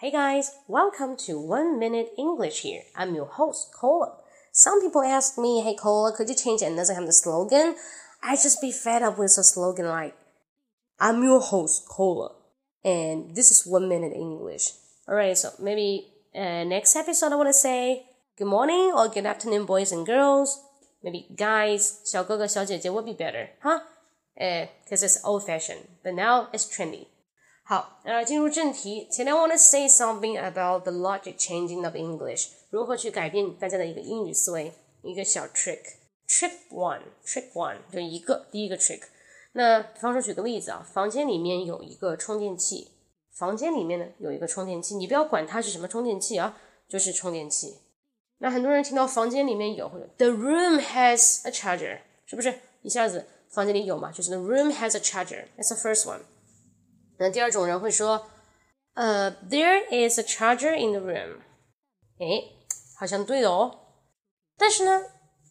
Hey guys, welcome to One Minute English here. I'm your host, Cola. Some people ask me, hey Cola, could you change another time the slogan? I just be fed up with a slogan like, I'm your host, Cola. And this is One Minute English. Alright, so maybe uh, next episode I want to say, good morning or good afternoon, boys and girls. Maybe guys, 小哥哥小姐姐 would be better, huh? Because uh, it's old fashioned, but now it's trendy. 好，呃，进入正题。前面 I want to say something about the logic changing of English，如何去改变大家的一个英语思维，一个小 trick。Trick one，trick one 就一个第一个 trick。那比方说举个例子啊，房间里面有一个充电器，房间里面呢有一个充电器，你不要管它是什么充电器啊，就是充电器。那很多人听到房间里面有或者 The room has a charger，是不是一下子房间里有嘛？就是 The room has a charger，that's the first one。那第二种人会说，呃，There is a charger in the room。哎，好像对的哦。但是呢，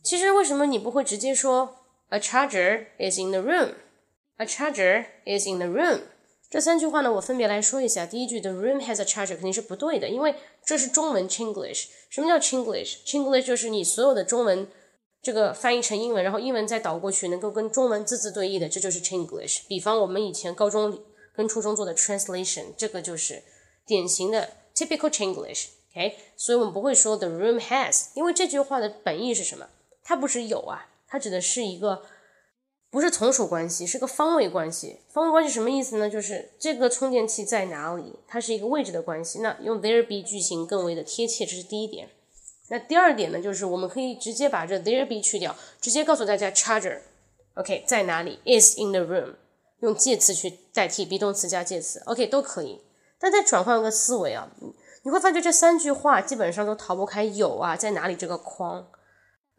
其实为什么你不会直接说 A charger is in the room？A charger is in the room。这三句话呢，我分别来说一下。第一句，The room has a charger，肯定是不对的，因为这是中文 Chinglish。什么叫 Chinglish？Chinglish 就是你所有的中文这个翻译成英文，然后英文再倒过去，能够跟中文字字对译的，这就是 Chinglish。比方我们以前高中。跟初中做的 translation，这个就是典型的 typical Chinglish，OK？所以我们不会说 the room has，因为这句话的本意是什么？它不是有啊，它指的是一个不是从属关系，是个方位关系。方位关系什么意思呢？就是这个充电器在哪里，它是一个位置的关系。那用 there be 句型更为的贴切，这是第一点。那第二点呢，就是我们可以直接把这 there be 去掉，直接告诉大家 charger，OK，在哪里？is in the room。用介词去代替 be 动词加介词，OK 都可以。但再转换个思维啊，你会发觉这三句话基本上都逃不开有啊在哪里这个框。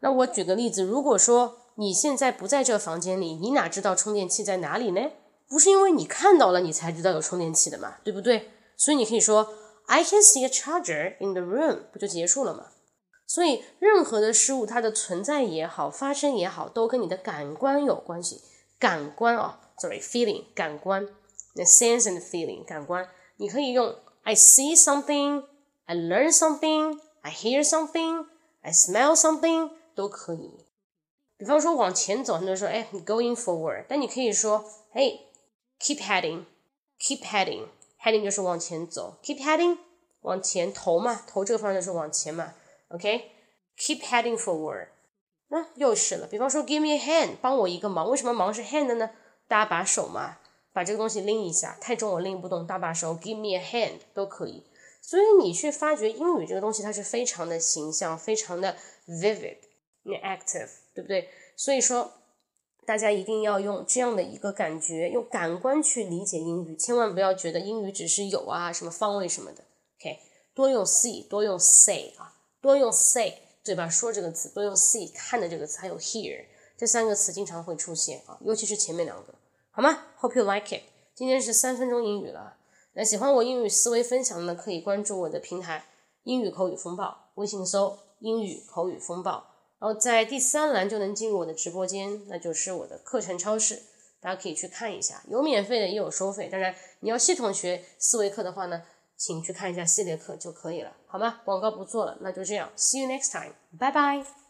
那我举个例子，如果说你现在不在这个房间里，你哪知道充电器在哪里呢？不是因为你看到了你才知道有充电器的嘛，对不对？所以你可以说 I can see a charger in the room，不就结束了吗？所以任何的事物它的存在也好，发生也好，都跟你的感官有关系。感官啊。sorry feeling 感官，那 sense and feeling 感官，你可以用 I see something, I learn something, I hear something, I smell something 都可以。比方说往前走，很多人说哎 going forward，但你可以说 Hey keep heading, keep heading, heading 就是往前走，keep heading 往前投嘛，投这个方向就是往前嘛，OK，keep heading forward。那又是了，比方说 give me a hand，帮我一个忙，为什么忙是 hand 呢？ 搭把手嘛，把这个东西拎一下，太重我拎不动，搭把手，give me a hand 都可以。所以你去发掘英语这个东西，它是非常的形象，非常的 vivid，你 active，对不对？所以说，大家一定要用这样的一个感觉，用感官去理解英语，千万不要觉得英语只是有啊，什么方位什么的。OK，多用 see，多用 say 啊，多用 say，对吧说这个词，多用 see 看的这个词，还有 hear 这三个词经常会出现啊，尤其是前面两个。好吗？Hope you like it。今天是三分钟英语了。那喜欢我英语思维分享的，可以关注我的平台“英语口语风暴”，微信搜“英语口语风暴”，然后在第三栏就能进入我的直播间，那就是我的课程超市，大家可以去看一下，有免费的也有收费。当然，你要系统学思维课的话呢，请去看一下系列课就可以了，好吗？广告不做了，那就这样，See you next time，拜拜。